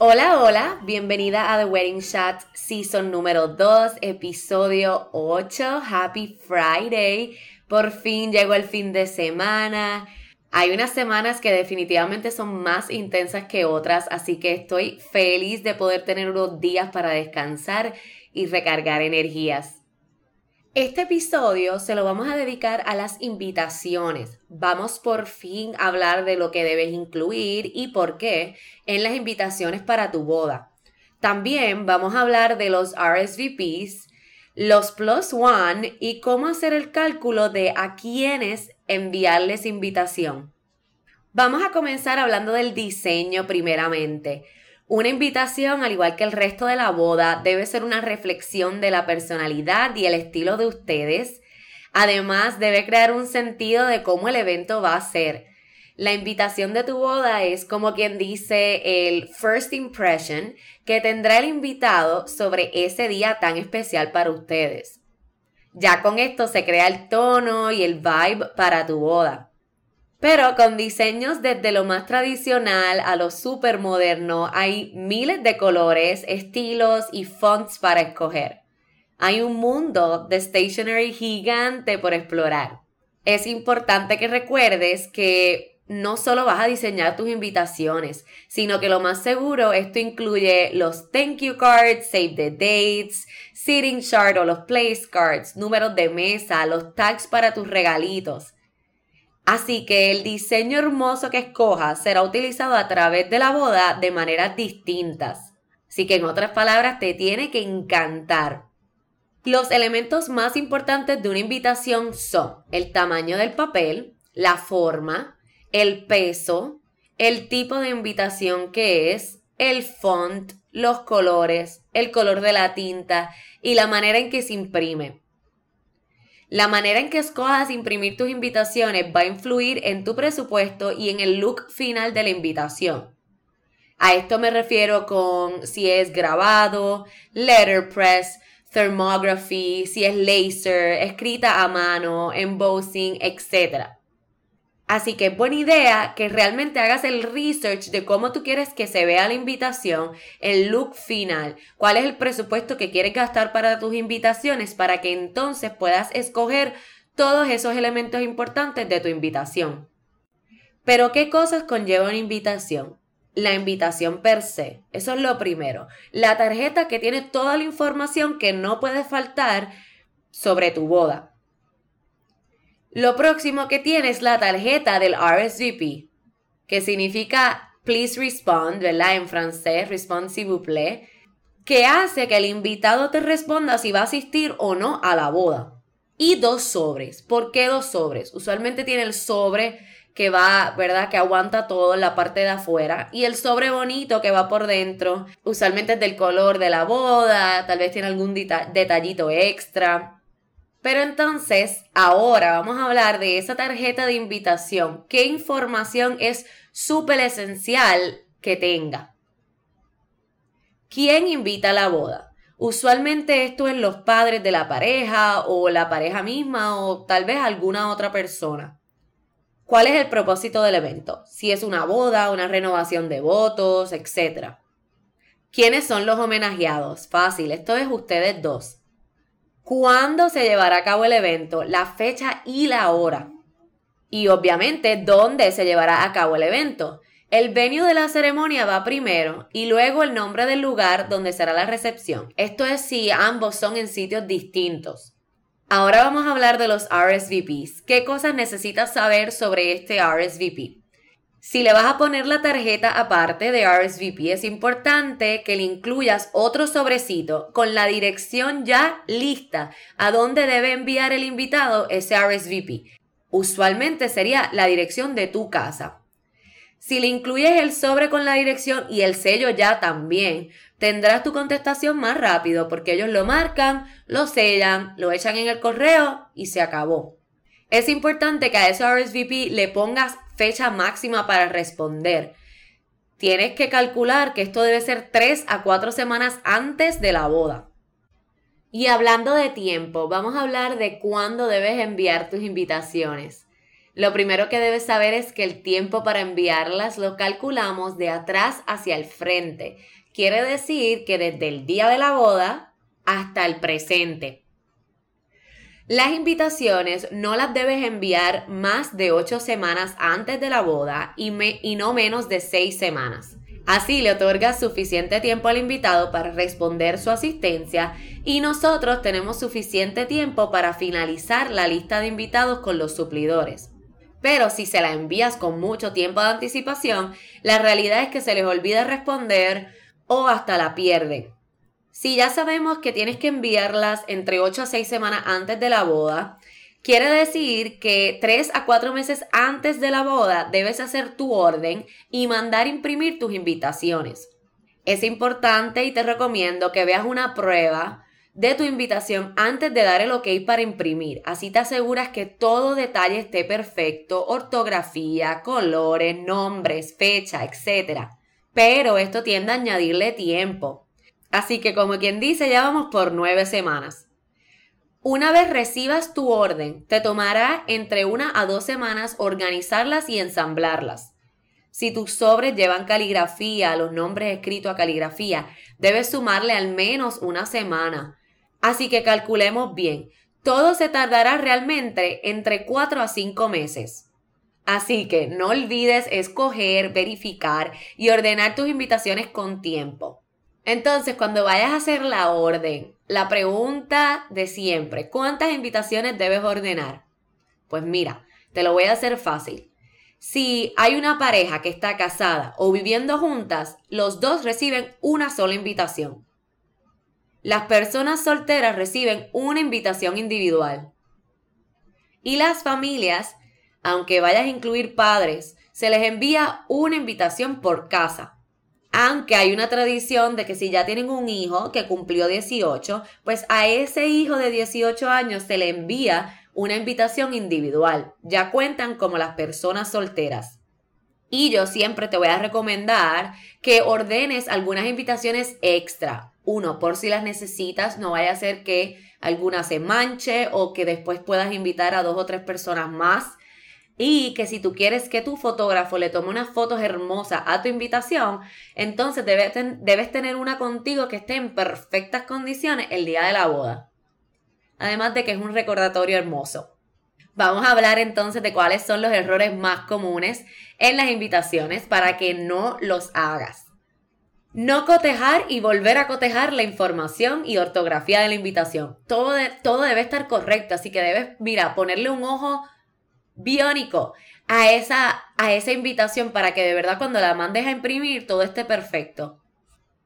Hola, hola, bienvenida a The Wedding Chat Season número 2, episodio 8. Happy Friday. Por fin llegó el fin de semana. Hay unas semanas que definitivamente son más intensas que otras, así que estoy feliz de poder tener unos días para descansar y recargar energías. Este episodio se lo vamos a dedicar a las invitaciones. Vamos por fin a hablar de lo que debes incluir y por qué en las invitaciones para tu boda. También vamos a hablar de los RSVPs, los plus one y cómo hacer el cálculo de a quiénes enviarles invitación. Vamos a comenzar hablando del diseño primeramente. Una invitación, al igual que el resto de la boda, debe ser una reflexión de la personalidad y el estilo de ustedes. Además, debe crear un sentido de cómo el evento va a ser. La invitación de tu boda es como quien dice el first impression que tendrá el invitado sobre ese día tan especial para ustedes. Ya con esto se crea el tono y el vibe para tu boda. Pero con diseños desde lo más tradicional a lo súper moderno, hay miles de colores, estilos y fonts para escoger. Hay un mundo de stationery gigante por explorar. Es importante que recuerdes que no solo vas a diseñar tus invitaciones, sino que lo más seguro esto incluye los thank you cards, save the dates, sitting chart o los place cards, números de mesa, los tags para tus regalitos. Así que el diseño hermoso que escojas será utilizado a través de la boda de maneras distintas. Así que en otras palabras te tiene que encantar. Los elementos más importantes de una invitación son el tamaño del papel, la forma, el peso, el tipo de invitación que es, el font, los colores, el color de la tinta y la manera en que se imprime. La manera en que escojas imprimir tus invitaciones va a influir en tu presupuesto y en el look final de la invitación. A esto me refiero con si es grabado, letterpress, thermography, si es laser, escrita a mano, embossing, etc. Así que es buena idea que realmente hagas el research de cómo tú quieres que se vea la invitación, el look final, cuál es el presupuesto que quieres gastar para tus invitaciones para que entonces puedas escoger todos esos elementos importantes de tu invitación. Pero ¿qué cosas conlleva una invitación? La invitación per se, eso es lo primero. La tarjeta que tiene toda la información que no puede faltar sobre tu boda. Lo próximo que tiene es la tarjeta del RSVP, que significa Please Respond, ¿verdad? En francés, Respond s'il vous plaît, que hace que el invitado te responda si va a asistir o no a la boda. Y dos sobres. ¿Por qué dos sobres? Usualmente tiene el sobre que va, ¿verdad? Que aguanta todo en la parte de afuera. Y el sobre bonito que va por dentro. Usualmente es del color de la boda. Tal vez tiene algún detallito extra. Pero entonces, ahora vamos a hablar de esa tarjeta de invitación. ¿Qué información es súper esencial que tenga? ¿Quién invita a la boda? Usualmente esto es los padres de la pareja o la pareja misma o tal vez alguna otra persona. ¿Cuál es el propósito del evento? Si es una boda, una renovación de votos, etc. ¿Quiénes son los homenajeados? Fácil, esto es ustedes dos cuándo se llevará a cabo el evento, la fecha y la hora. y obviamente dónde se llevará a cabo el evento. El venue de la ceremonia va primero y luego el nombre del lugar donde será la recepción. Esto es si ambos son en sitios distintos. Ahora vamos a hablar de los RSVPs. ¿Qué cosas necesitas saber sobre este RSVP? Si le vas a poner la tarjeta aparte de RSVP, es importante que le incluyas otro sobrecito con la dirección ya lista a dónde debe enviar el invitado ese RSVP. Usualmente sería la dirección de tu casa. Si le incluyes el sobre con la dirección y el sello ya también, tendrás tu contestación más rápido porque ellos lo marcan, lo sellan, lo echan en el correo y se acabó. Es importante que a ese RSVP le pongas fecha máxima para responder. Tienes que calcular que esto debe ser 3 a 4 semanas antes de la boda. Y hablando de tiempo, vamos a hablar de cuándo debes enviar tus invitaciones. Lo primero que debes saber es que el tiempo para enviarlas lo calculamos de atrás hacia el frente. Quiere decir que desde el día de la boda hasta el presente. Las invitaciones no las debes enviar más de 8 semanas antes de la boda y, no menos de 6 semanas. Así le otorgas suficiente tiempo al invitado para responder su asistencia y nosotros tenemos suficiente tiempo para finalizar la lista de invitados con los suplidores. Pero si se la envías con mucho tiempo de anticipación, la realidad es que se les olvida responder o hasta la pierden. Si ya sabemos que tienes que enviarlas entre 8 a 6 semanas antes de la boda, quiere decir que 3 a 4 meses antes de la boda debes hacer tu orden y mandar imprimir tus invitaciones. Es importante y te recomiendo que veas una prueba de tu invitación antes de dar el ok para imprimir. Así te aseguras que todo detalle esté perfecto, ortografía, colores, nombres, fecha, etc. Pero esto tiende a añadirle tiempo. Así que como quien dice, ya vamos por nueve semanas. Una vez recibas tu orden, te tomará entre una a dos semanas organizarlas y ensamblarlas. Si tus sobres llevan caligrafía, los nombres escritos a caligrafía, debes sumarle al menos una semana. Así que calculemos bien, todo se tardará realmente entre cuatro a cinco meses. Así que no olvides escoger, verificar y ordenar tus invitaciones con tiempo. Entonces, cuando vayas a hacer la orden, la pregunta de siempre, ¿cuántas invitaciones debes ordenar? Pues mira, te lo voy a hacer fácil. Si hay una pareja que está casada o viviendo juntas, los dos reciben una sola invitación. Las personas solteras reciben una invitación individual. Y las familias, aunque vayas a incluir padres, se les envía una invitación por casa. Aunque hay una tradición de que si ya tienen un hijo que cumplió 18, pues a ese hijo de 18 años se le envía una invitación individual. Ya cuentan como las personas solteras. Y yo siempre te voy a recomendar que ordenes algunas invitaciones extra. Uno, por si las necesitas, no vaya a ser que alguna se manche o que después puedas invitar a dos o tres personas más y que si tú quieres que tu fotógrafo le tome unas fotos hermosas a tu invitación, entonces debes, debes tener una contigo que esté en perfectas condiciones el día de la boda. Además de que es un recordatorio hermoso. Vamos a hablar entonces de cuáles son los errores más comunes en las invitaciones para que no los hagas. No cotejar y volver a cotejar la información y ortografía de la invitación. Todo, todo debe estar correcto, así que debes, mira, ponerle un ojo biónico a esa, a esa invitación para que de verdad cuando la mandes a imprimir todo esté perfecto.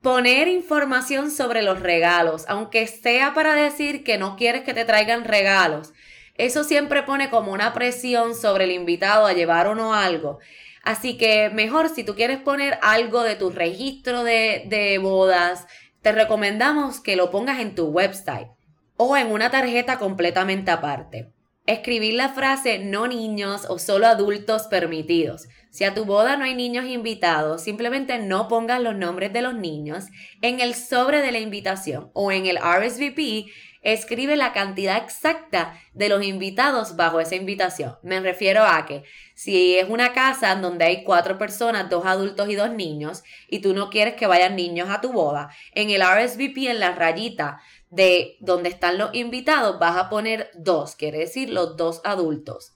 Poner información sobre los regalos, aunque sea para decir que no quieres que te traigan regalos. Eso siempre pone como una presión sobre el invitado a llevar o no algo. Así que mejor si tú quieres poner algo de tu registro de, de bodas, te recomendamos que lo pongas en tu website o en una tarjeta completamente aparte. Escribir la frase no niños o solo adultos permitidos. Si a tu boda no hay niños invitados, simplemente no pongas los nombres de los niños. En el sobre de la invitación o en el RSVP, escribe la cantidad exacta de los invitados bajo esa invitación. Me refiero a que si es una casa donde hay cuatro personas, dos adultos y dos niños, y tú no quieres que vayan niños a tu boda, en el RSVP, en la rayita de donde están los invitados, vas a poner dos, quiere decir los dos adultos.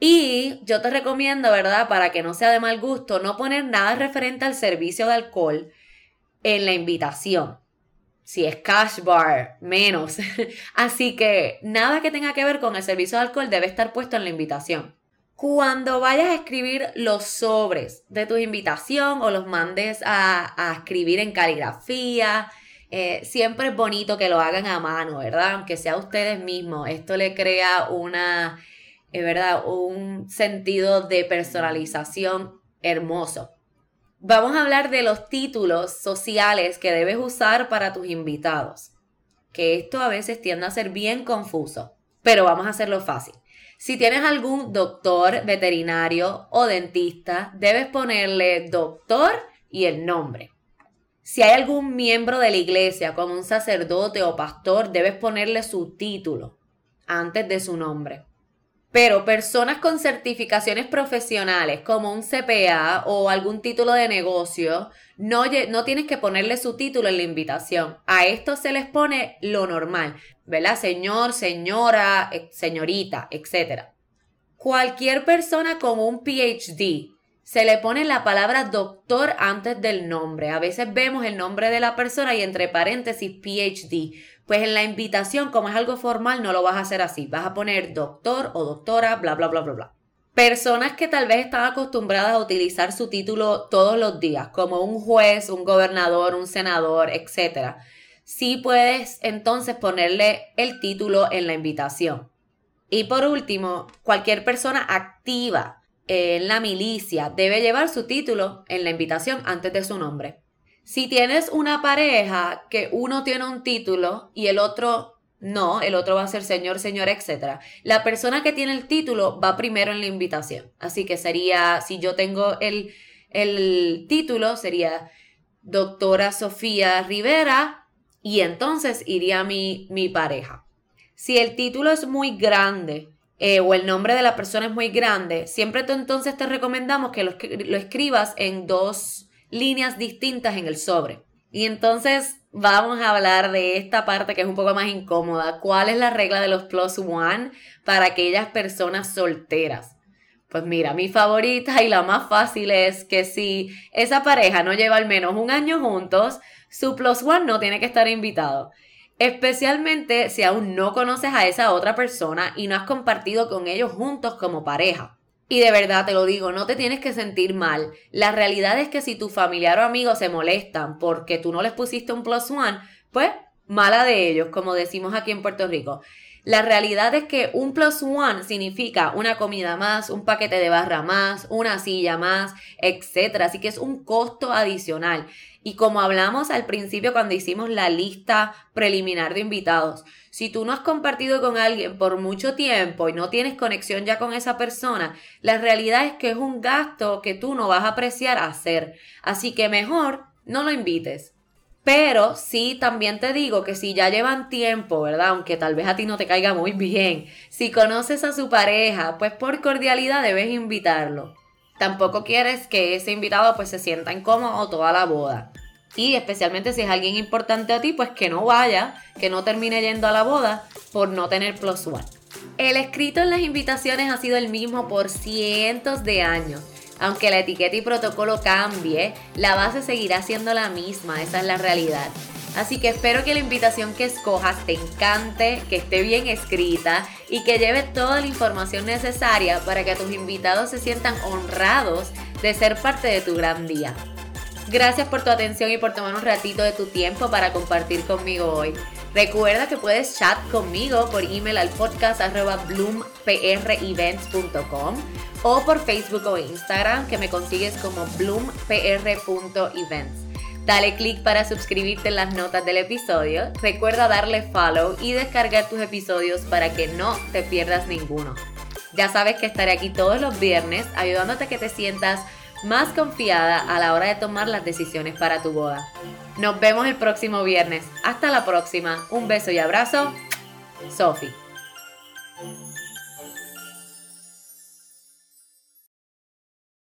Y yo te recomiendo, ¿verdad? Para que no sea de mal gusto, no poner nada referente al servicio de alcohol en la invitación. Si es cash bar, menos. Así que nada que tenga que ver con el servicio de alcohol debe estar puesto en la invitación. Cuando vayas a escribir los sobres de tu invitación o los mandes a, escribir en caligrafía, eh, siempre es bonito que lo hagan a mano, ¿verdad? Aunque sea ustedes mismos. Esto le crea una es verdad, un sentido de personalización hermoso. Vamos a hablar de los títulos sociales que debes usar para tus invitados, que esto a veces tiende a ser bien confuso, pero vamos a hacerlo fácil. Si tienes algún doctor veterinario o dentista, debes ponerle doctor y el nombre. Si hay algún miembro de la iglesia, como un sacerdote o pastor, debes ponerle su título antes de su nombre. Pero personas con certificaciones profesionales como un CPA o algún título de negocio, no, no tienes que ponerle su título en la invitación. A esto se les pone lo normal, ¿verdad? Señor, señora, señorita, etc. Cualquier persona con un PhD se le pone la palabra doctor antes del nombre. A veces vemos el nombre de la persona y entre paréntesis PhD pues en la invitación, como es algo formal, no lo vas a hacer así. Vas a poner doctor o doctora, bla, bla, bla, bla, bla. Personas que tal vez están acostumbradas a utilizar su título todos los días, como un juez, un gobernador, un senador, etc. Sí puedes entonces ponerle el título en la invitación. Y por último, cualquier persona activa en la milicia debe llevar su título en la invitación antes de su nombre. Si tienes una pareja que uno tiene un título y el otro no, el otro va a ser señor, señora, etc. La persona que tiene el título va primero en la invitación. Así que sería, si yo tengo el, el título, sería doctora Sofía Rivera y entonces iría mi, mi pareja. Si el título es muy grande eh, o el nombre de la persona es muy grande, siempre entonces te recomendamos que lo escribas en dos líneas distintas en el sobre. Y entonces vamos a hablar de esta parte que es un poco más incómoda. ¿Cuál es la regla de los plus one para aquellas personas solteras? Pues mira, mi favorita y la más fácil es que si esa pareja no lleva al menos un año juntos, su plus one no tiene que estar invitado. Especialmente si aún no conoces a esa otra persona y no has compartido con ellos juntos como pareja. Y de verdad te lo digo, no te tienes que sentir mal. La realidad es que si tu familiar o amigo se molestan porque tú no les pusiste un plus one, pues mala de ellos, como decimos aquí en Puerto Rico. La realidad es que un plus one significa una comida más, un paquete de barra más, una silla más, etc. Así que es un costo adicional. Y como hablamos al principio cuando hicimos la lista preliminar de invitados, si tú no has compartido con alguien por mucho tiempo y no tienes conexión ya con esa persona, la realidad es que es un gasto que tú no vas a apreciar hacer. Así que mejor no lo invites. Pero sí, también te digo que si ya llevan tiempo, ¿verdad? Aunque tal vez a ti no te caiga muy bien, si conoces a su pareja, pues por cordialidad debes invitarlo. Tampoco quieres que ese invitado pues se sienta incómodo toda la boda. Y especialmente si es alguien importante a ti, pues que no vaya, que no termine yendo a la boda por no tener plus one. El escrito en las invitaciones ha sido el mismo por cientos de años aunque la etiqueta y protocolo cambie, la base seguirá siendo la misma, esa es la realidad. Así que espero que la invitación que escojas te encante, que esté bien escrita y que lleve toda la información necesaria para que tus invitados se sientan honrados de ser parte de tu gran día. Gracias por tu atención y por tomar un ratito de tu tiempo para compartir conmigo hoy. Recuerda que puedes chat conmigo por email al podcast arroba bloomprevents.com o por Facebook o Instagram que me consigues como bloompr.events. Dale click para suscribirte en las notas del episodio. Recuerda darle follow y descargar tus episodios para que no te pierdas ninguno. Ya sabes que estaré aquí todos los viernes ayudándote a que te sientas más confiada a la hora de tomar las decisiones para tu boda. Nos vemos el próximo viernes. Hasta la próxima. Un beso y abrazo. Sophie.